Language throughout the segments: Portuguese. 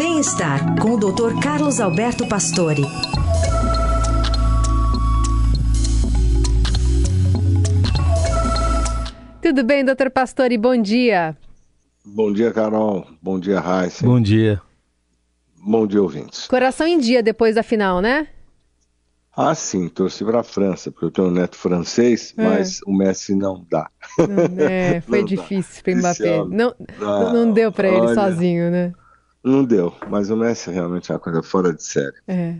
Bem-estar com o Dr. Carlos Alberto Pastore. Tudo bem, doutor Pastore? Bom dia. Bom dia, Carol. Bom dia, Raíssa. Bom dia. Bom dia, ouvintes. Coração em dia depois da final, né? Ah, sim, torci para a França, porque eu tenho um neto francês, é. mas o Messi não dá. É, foi não difícil para Mbappé. Não, não, não, deu para ele sozinho, né? Não deu, mas o Messi realmente é uma coisa fora de série. É.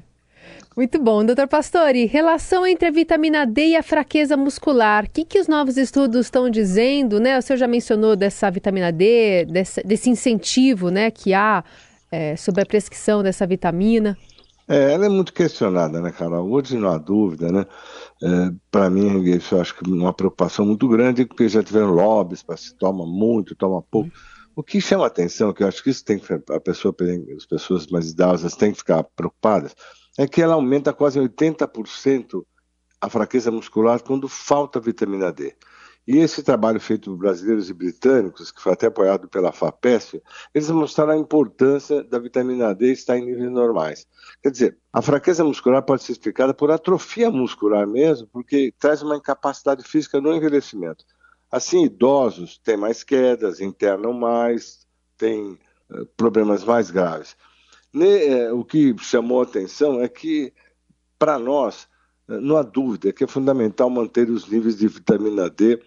Muito bom. Doutor Pastore, relação entre a vitamina D e a fraqueza muscular. O que, que os novos estudos estão dizendo? Né? O senhor já mencionou dessa vitamina D, desse, desse incentivo né, que há é, sobre a prescrição dessa vitamina. É, ela é muito questionada, né, Carol? Hoje não há dúvida, né? É, para mim, isso eu acho que é uma preocupação muito grande, porque já tiveram lobbies para se toma muito, toma pouco. O que chama atenção, que eu acho que isso tem que a pessoa, as pessoas mais idosas têm que ficar preocupadas, é que ela aumenta quase 80% a fraqueza muscular quando falta vitamina D. E esse trabalho feito por brasileiros e britânicos, que foi até apoiado pela FAPESP, eles mostraram a importância da vitamina D estar em níveis normais. Quer dizer, a fraqueza muscular pode ser explicada por atrofia muscular mesmo, porque traz uma incapacidade física no envelhecimento. Assim, idosos têm mais quedas, internam mais, têm uh, problemas mais graves. Ne, uh, o que chamou a atenção é que, para nós, uh, não há dúvida que é fundamental manter os níveis de vitamina D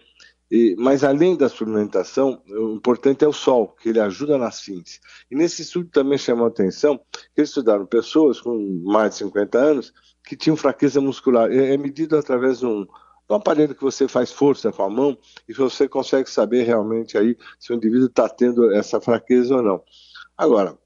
mas além da suplementação, o importante é o sol, que ele ajuda na síntese. E nesse estudo também chamou a atenção que eles estudaram pessoas com mais de 50 anos que tinham fraqueza muscular. É, é medido através de um, um aparelho que você faz força com a mão e você consegue saber realmente aí se o indivíduo está tendo essa fraqueza ou não. Agora,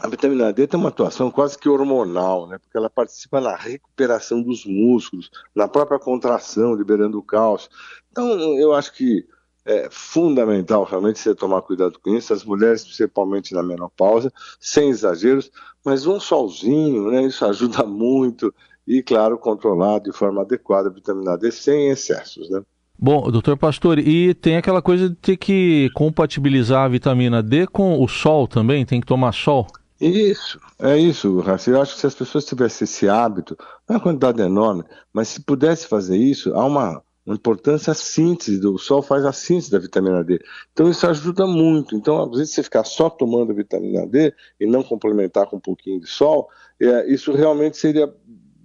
a vitamina D tem uma atuação quase que hormonal, né? Porque ela participa na recuperação dos músculos, na própria contração, liberando o cálcio. Então, eu acho que é fundamental realmente você tomar cuidado com isso, as mulheres, principalmente na menopausa, sem exageros, mas um solzinho, né? Isso ajuda muito e, claro, controlar de forma adequada a vitamina D sem excessos, né? Bom, doutor Pastor, e tem aquela coisa de ter que compatibilizar a vitamina D com o sol também? Tem que tomar sol? Isso, é isso, Raci. Eu acho que se as pessoas tivessem esse hábito, não é uma quantidade enorme, mas se pudesse fazer isso, há uma, uma importância a síntese, do, o sol faz a síntese da vitamina D. Então isso ajuda muito. Então, às vezes, você ficar só tomando vitamina D e não complementar com um pouquinho de sol, é, isso realmente seria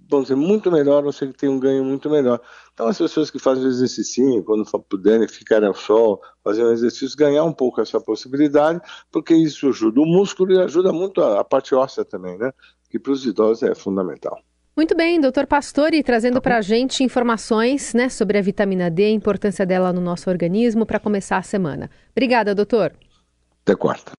vamos dizer, muito melhor, você tem um ganho muito melhor. Então, as pessoas que fazem exercício, quando puderem ficar ao sol, fazer um exercício, ganhar um pouco essa possibilidade, porque isso ajuda o músculo e ajuda muito a, a parte óssea também, né? Que para os idosos é fundamental. Muito bem, doutor Pastore, trazendo tá para a gente informações né, sobre a vitamina D, a importância dela no nosso organismo para começar a semana. Obrigada, doutor. Até quarta.